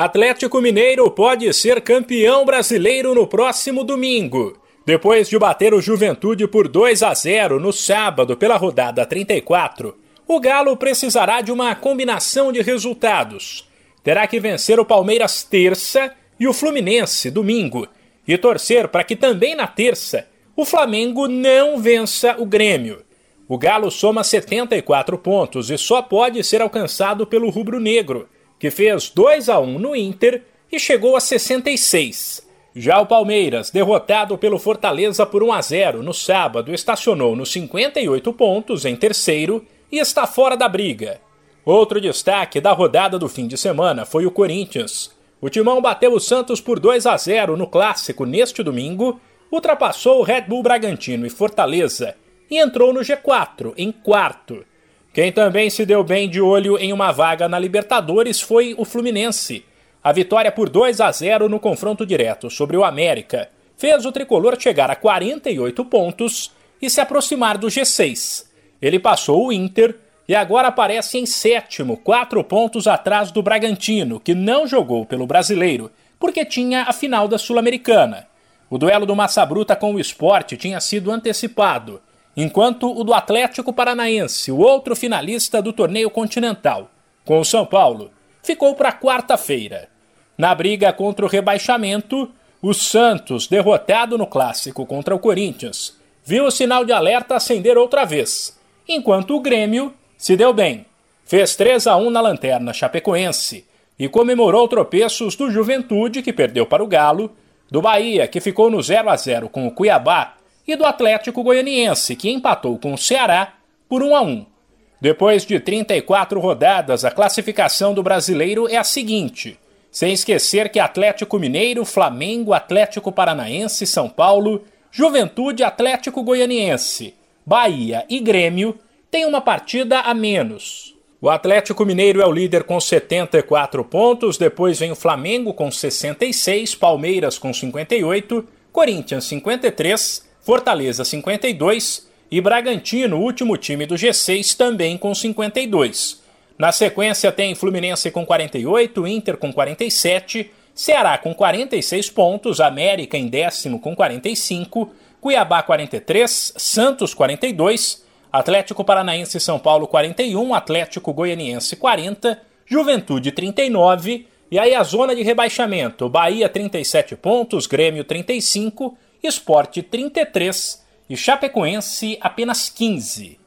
Atlético Mineiro pode ser campeão brasileiro no próximo domingo. Depois de bater o Juventude por 2 a 0 no sábado pela rodada 34, o Galo precisará de uma combinação de resultados. Terá que vencer o Palmeiras terça e o Fluminense domingo, e torcer para que também na terça o Flamengo não vença o Grêmio. O Galo soma 74 pontos e só pode ser alcançado pelo rubro-negro que fez 2 a 1 no Inter e chegou a 66. Já o Palmeiras, derrotado pelo Fortaleza por 1 a 0 no sábado, estacionou nos 58 pontos em terceiro e está fora da briga. Outro destaque da rodada do fim de semana foi o Corinthians. O Timão bateu o Santos por 2 a 0 no clássico neste domingo, ultrapassou o Red Bull Bragantino e Fortaleza e entrou no G4 em quarto. Quem também se deu bem de olho em uma vaga na Libertadores foi o Fluminense. A vitória por 2 a 0 no confronto direto sobre o América fez o tricolor chegar a 48 pontos e se aproximar do G6. Ele passou o Inter e agora aparece em sétimo, quatro pontos atrás do Bragantino, que não jogou pelo brasileiro, porque tinha a final da Sul-Americana. O duelo do Massa Bruta com o esporte tinha sido antecipado enquanto o do Atlético Paranaense, o outro finalista do torneio continental, com o São Paulo, ficou para quarta-feira. Na briga contra o rebaixamento, o Santos, derrotado no clássico contra o Corinthians, viu o sinal de alerta acender outra vez, enquanto o Grêmio se deu bem. Fez 3 a 1 na lanterna chapecoense e comemorou tropeços do Juventude, que perdeu para o Galo, do Bahia, que ficou no 0 a 0 com o Cuiabá e do Atlético Goianiense, que empatou com o Ceará por 1 a 1. Depois de 34 rodadas, a classificação do brasileiro é a seguinte: sem esquecer que Atlético Mineiro, Flamengo, Atlético Paranaense, São Paulo, Juventude, Atlético Goianiense, Bahia e Grêmio têm uma partida a menos. O Atlético Mineiro é o líder com 74 pontos, depois vem o Flamengo com 66, Palmeiras com 58, Corinthians 53, Fortaleza 52 e Bragantino, último time do G6, também com 52. Na sequência tem Fluminense com 48, Inter com 47, Ceará com 46 pontos, América em décimo com 45, Cuiabá 43, Santos 42, Atlético Paranaense e São Paulo 41, Atlético Goianiense 40, Juventude 39, e aí a zona de rebaixamento, Bahia 37 pontos, Grêmio 35, Esporte 33 e Chapecoense apenas 15.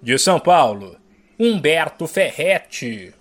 De São Paulo, Humberto Ferretti.